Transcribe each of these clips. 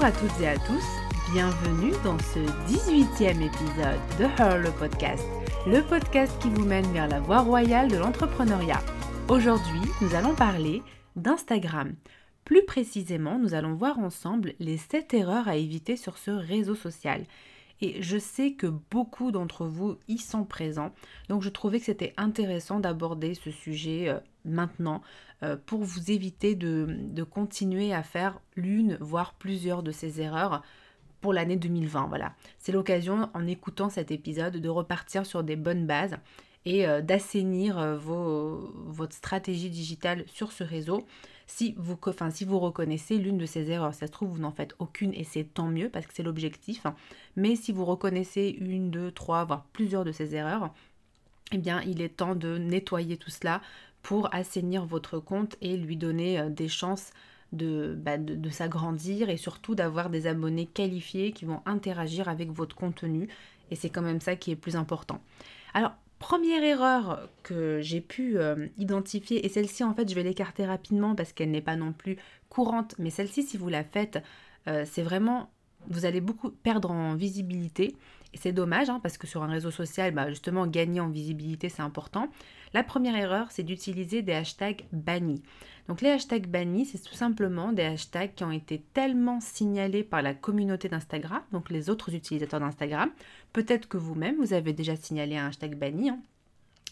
Bonjour à toutes et à tous, bienvenue dans ce 18e épisode de Her le podcast, le podcast qui vous mène vers la voie royale de l'entrepreneuriat. Aujourd'hui, nous allons parler d'Instagram. Plus précisément, nous allons voir ensemble les 7 erreurs à éviter sur ce réseau social. Et je sais que beaucoup d'entre vous y sont présents, donc je trouvais que c'était intéressant d'aborder ce sujet euh, maintenant euh, pour vous éviter de, continuer à faire l'une, voire plusieurs de ces erreurs pour l'année 2020. Voilà, c'est l'occasion en écoutant cet épisode de repartir sur des bonnes bases et euh, d'assainir votre stratégie digitale sur ce réseau si vous, si vous reconnaissez l'une de ces erreurs. Ça se trouve, vous n'en faites aucune et c'est tant mieux parce que c'est l'objectif. Mais si vous reconnaissez une, deux, trois, voire plusieurs de ces erreurs, eh bien, il est temps de nettoyer tout cela pour assainir votre compte et lui donner euh, des chances bah, de, de, s'agrandir et surtout d'avoir des abonnés qualifiés qui vont interagir avec votre contenu. Et c'est quand même ça qui est plus important. Alors, Première erreur que j'ai pu euh, identifier, et celle-ci en fait je vais l'écarter rapidement parce qu'elle n'est pas non plus courante, mais celle-ci si vous la faites, euh, c'est vraiment, vous allez beaucoup perdre en visibilité, et c'est dommage hein, parce que sur un réseau social, bah, justement gagner en visibilité c'est important. La première erreur c'est d'utiliser des hashtags bannis. Donc les hashtags bannis, c'est tout simplement des hashtags qui ont été tellement signalés par la communauté d'Instagram, donc les autres utilisateurs d'Instagram. Peut-être que vous-même, vous avez déjà signalé un hashtag banni, hein,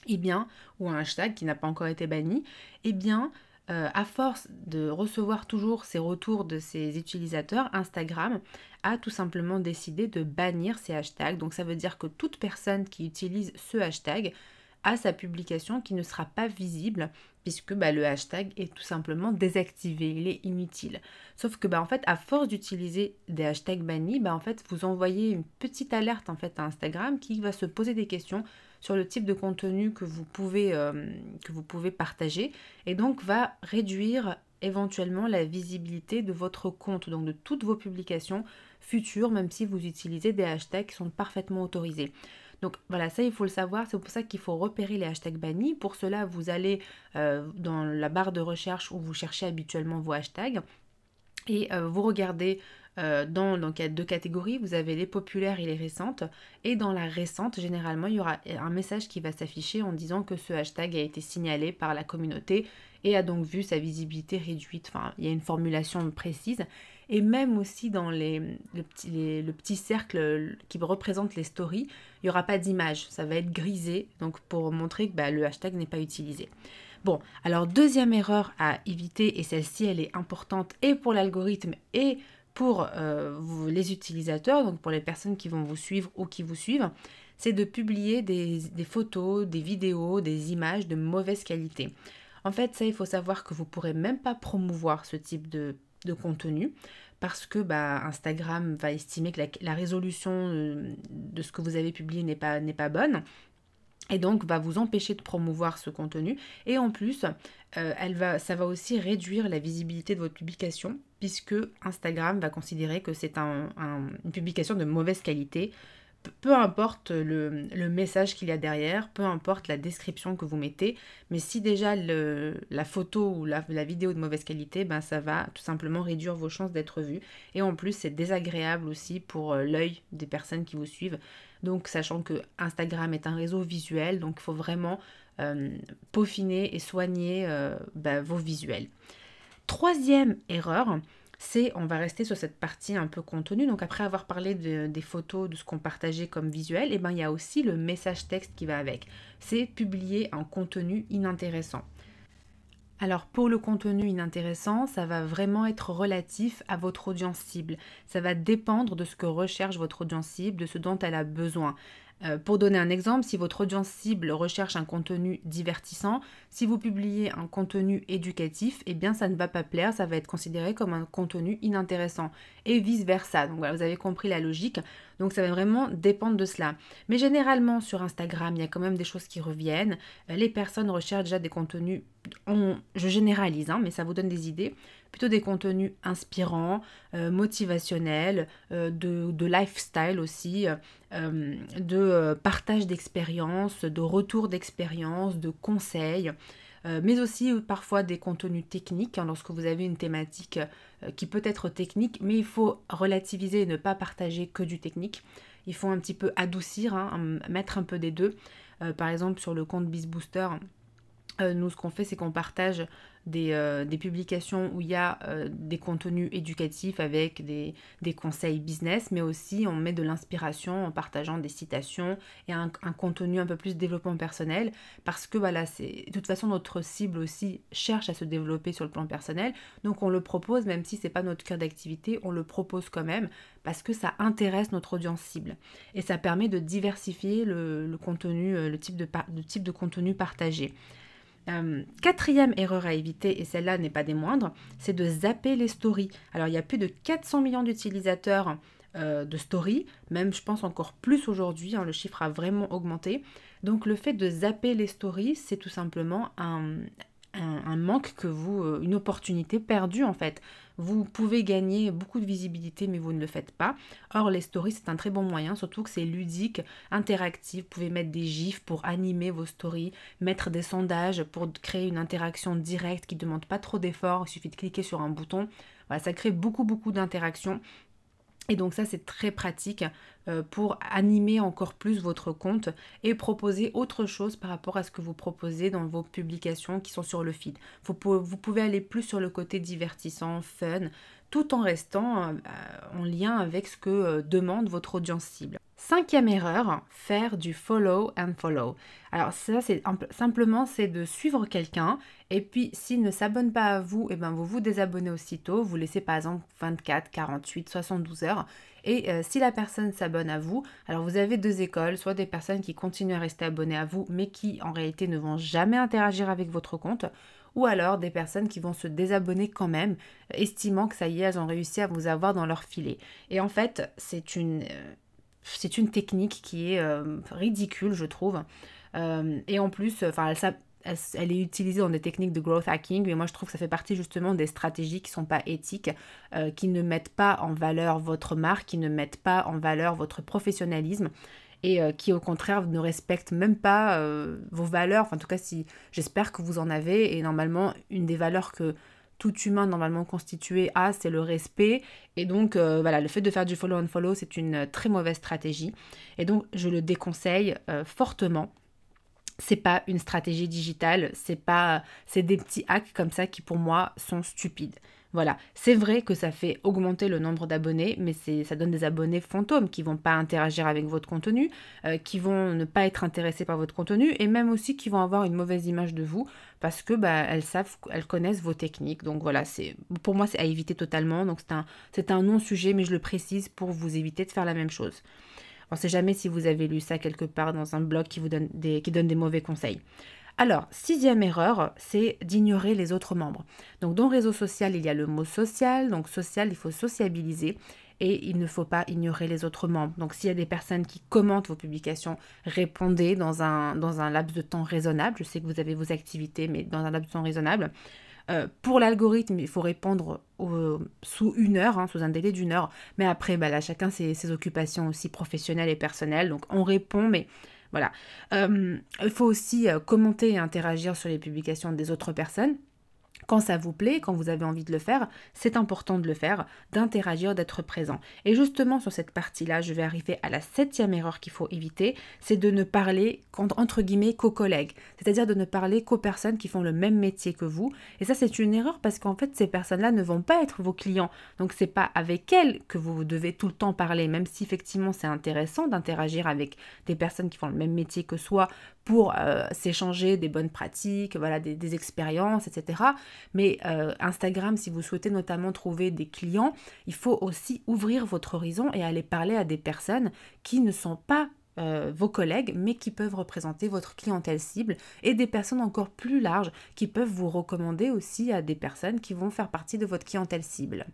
eh bien, ou un hashtag qui n'a pas encore été banni, eh bien, euh, à force de recevoir toujours ces retours de ces utilisateurs, Instagram a tout simplement décidé de bannir ces hashtags. Donc ça veut dire que toute personne qui utilise ce hashtag à sa publication qui ne sera pas visible puisque bah, le hashtag est tout simplement désactivé, il est inutile. Sauf que bah, en fait, à force d'utiliser des hashtags bannis, bah, en fait, vous envoyez une petite alerte en fait à Instagram qui va se poser des questions sur le type de contenu que vous pouvez, euh, que vous pouvez partager et donc va réduire éventuellement la visibilité de votre compte, donc de toutes vos publications futures, même si vous utilisez des hashtags qui sont parfaitement autorisés. Donc voilà, ça il faut le savoir, c'est pour ça qu'il faut repérer les hashtags bannis. Pour cela, vous allez euh, dans la barre de recherche où vous cherchez habituellement vos hashtags et euh, vous regardez euh, dans, a deux catégories, vous avez les populaires et les récentes. Et dans la récente, généralement, il y aura un message qui va s'afficher en disant que ce hashtag a été signalé par la communauté et a donc vu sa visibilité réduite. Enfin, il y a une formulation précise. Et même aussi dans les, le, petit, le petit cercle qui représente les stories, il n'y aura pas d'image, ça va être grisé, donc pour montrer que bah, le hashtag n'est pas utilisé. Bon, alors deuxième erreur à éviter, et celle-ci elle est importante et pour l'algorithme et pour euh, les utilisateurs, donc pour les personnes qui vont vous suivre ou qui vous suivent, c'est de publier des, photos, des vidéos, des images de mauvaise qualité. En fait, ça, il faut savoir que vous pourrez même pas promouvoir ce type de de contenu parce que bah, Instagram va estimer que la, résolution euh, de ce que vous avez publié n'est pas, bonne et donc va vous empêcher de promouvoir ce contenu. Et en plus, euh, elle va, ça va aussi réduire la visibilité de votre publication puisque Instagram va considérer que c'est une publication de mauvaise qualité peu importe le, message qu'il y a derrière, peu importe la description que vous mettez, mais si déjà la photo ou la, vidéo de mauvaise qualité, ben ça va tout simplement réduire vos chances d'être vu. Et en plus, c'est désagréable aussi pour euh, l'œil des personnes qui vous suivent. Donc, sachant que Instagram est un réseau visuel, donc il faut vraiment euh, peaufiner et soigner euh, ben, vos visuels. Troisième erreur, c'est, on va rester sur cette partie un peu contenu. Donc après avoir parlé des photos, de ce qu'on partageait comme visuel, et eh ben, il y a aussi le message texte qui va avec. C'est publier un contenu inintéressant. Alors pour le contenu inintéressant, ça va vraiment être relatif à votre audience cible. Ça va dépendre de ce que recherche votre audience cible, de ce dont elle a besoin. Euh, pour donner un exemple, si votre audience cible recherche un contenu divertissant, si vous publiez un contenu éducatif, eh bien ça ne va pas plaire, ça va être considéré comme un contenu inintéressant et vice-versa. Donc voilà, vous avez compris la logique. Donc ça va vraiment dépendre de cela. Mais généralement sur Instagram, il y a quand même des choses qui reviennent. Euh, les personnes recherchent déjà des contenus, je généralise, hein, mais ça vous donne des idées plutôt des contenus inspirants, euh, motivationnels, euh, de, lifestyle aussi, de partage d'expériences, de retour d'expérience, de conseils. Mais aussi parfois des contenus techniques, hein, lorsque vous avez une thématique qui peut être technique, mais il faut relativiser et ne pas partager que du technique. Il faut un petit peu adoucir, hein, mettre un peu des deux. par exemple, sur le compte BizBooster, nous, ce qu'on fait, c'est qu'on partage euh, des, publications où il y a euh, des contenus éducatifs avec des, conseils business, mais aussi on met de l'inspiration en partageant des citations et un, contenu un peu plus développement personnel, parce que voilà, c'est de toute façon notre cible aussi cherche à se développer sur le plan personnel, donc on le propose, même si c'est pas notre cœur d'activité, on le propose quand même, parce que ça intéresse notre audience cible. Et ça permet de diversifier le, contenu, euh, le type de, le type de contenu partagé. Euh, quatrième erreur à éviter, et celle-là n'est pas des moindres, c'est de zapper les stories. Alors il y a plus de 400 millions d'utilisateurs euh, de stories, même je pense encore plus aujourd'hui, hein, le chiffre a vraiment augmenté. Donc le fait de zapper les stories, c'est tout simplement un, un, manque que vous, euh, une opportunité perdue en fait. Vous pouvez gagner beaucoup de visibilité, mais vous ne le faites pas. Or, les stories, c'est un très bon moyen, surtout que c'est ludique, interactif. Vous pouvez mettre des gifs pour animer vos stories, mettre des sondages pour créer une interaction directe qui ne demande pas trop d'efforts. Il suffit de cliquer sur un bouton. Voilà, ça crée beaucoup, beaucoup d'interactions. Et donc ça, c'est très pratique euh, pour animer encore plus votre compte et proposer autre chose par rapport à ce que vous proposez dans vos publications qui sont sur le feed. Vous pouvez, aller plus sur le côté divertissant, fun, tout en restant euh, en lien avec ce que euh, demande votre audience cible. Cinquième erreur, faire du follow and follow. Alors ça, c'est simplement c'est de suivre quelqu'un et puis s'il ne s'abonne pas à vous, et eh ben vous vous désabonnez aussitôt. Vous laissez par exemple 24, 48, 72 heures. Et euh, si la personne s'abonne à vous, alors vous avez deux écoles, soit des personnes qui continuent à rester abonnées à vous, mais qui en réalité ne vont jamais interagir avec votre compte, ou alors des personnes qui vont se désabonner quand même, estimant que ça y est, elles ont réussi à vous avoir dans leur filet. Et en fait, c'est une... C'est une technique qui est euh, ridicule, je trouve. Euh, et en plus, elle, est utilisée dans des techniques de growth hacking, mais moi je trouve que ça fait partie justement des stratégies qui ne sont pas éthiques, euh, qui ne mettent pas en valeur votre marque, qui ne mettent pas en valeur votre professionnalisme et qui au contraire ne respectent même pas vos valeurs. Enfin, en tout cas, si j'espère que vous en avez, et normalement, une des valeurs que tout humain normalement constitué a, c'est le respect. Et donc, euh, voilà, le fait de faire du follow and follow, c'est une très mauvaise stratégie. Et donc, je le déconseille euh, fortement. C'est pas une stratégie digitale, c'est pas, c'est des petits hacks comme ça qui pour moi sont stupides. Voilà, c'est vrai que ça fait augmenter le nombre d'abonnés, mais ça donne des abonnés fantômes qui vont pas interagir avec votre contenu, euh, qui vont ne pas être intéressés par votre contenu, et même aussi qui vont avoir une mauvaise image de vous parce que bah, elles savent, elles connaissent vos techniques. Donc voilà, pour moi c'est à éviter totalement. Donc c'est un, non-sujet, mais je le précise pour vous éviter de faire la même chose. On ne sait jamais si vous avez lu ça quelque part dans un blog qui donne des mauvais conseils. Alors, sixième erreur, c'est d'ignorer les autres membres. Donc, dans réseau social, il y a le mot social. Donc, social, il faut sociabiliser et il ne faut pas ignorer les autres membres. Donc, s'il y a des personnes qui commentent vos publications, répondez dans un, laps de temps raisonnable. Je sais que vous avez vos activités, mais dans un laps de temps raisonnable. Euh, pour l'algorithme, il faut répondre sous une heure, hein, sous un délai d'une heure. Mais après, bah là, chacun ses occupations aussi professionnelles et personnelles. Donc, on répond, mais voilà. Euh, il faut aussi euh, commenter et interagir sur les publications des autres personnes quand ça vous plaît, quand vous avez envie de le faire, c'est important de le faire, d'interagir, d'être présent. Et justement sur cette partie-là, je vais arriver à la septième erreur qu'il faut éviter, c'est de ne parler guillemets qu'aux collègues, c'est-à-dire de ne parler qu'aux personnes qui font le même métier que vous. Et ça c'est une erreur parce qu'en fait ces personnes-là ne vont pas être vos clients, donc c'est pas avec elles que vous devez tout le temps parler, même si effectivement c'est intéressant d'interagir avec des personnes qui font le même métier que soi pour euh, s'échanger des bonnes pratiques, voilà, des, expériences, etc. Mais euh, Instagram, si vous souhaitez notamment trouver des clients, il faut aussi ouvrir votre horizon et aller parler à des personnes qui ne sont pas euh, vos collègues, mais qui peuvent représenter votre clientèle cible et des personnes encore plus larges qui peuvent vous recommander aussi à des personnes qui vont faire partie de votre clientèle cible.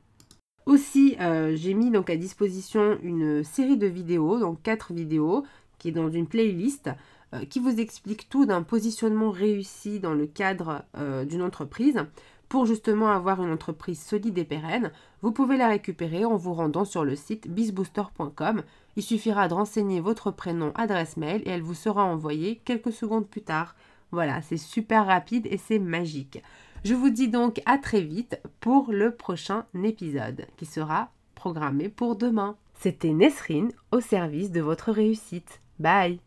Aussi, j'ai mis donc à disposition une série de vidéos, donc quatre vidéos, qui est dans une playlist euh, qui vous explique tout d'un positionnement réussi dans le cadre euh, d'une entreprise. Pour justement avoir une entreprise solide et pérenne, vous pouvez la récupérer en vous rendant sur le site bizbooster.com. Il suffira de renseigner votre prénom, adresse mail et elle vous sera envoyée quelques secondes plus tard. Voilà, c'est super rapide et c'est magique. Je vous dis donc à très vite pour le prochain épisode qui sera programmé pour demain. C'était Nesrine au service de votre réussite. Bye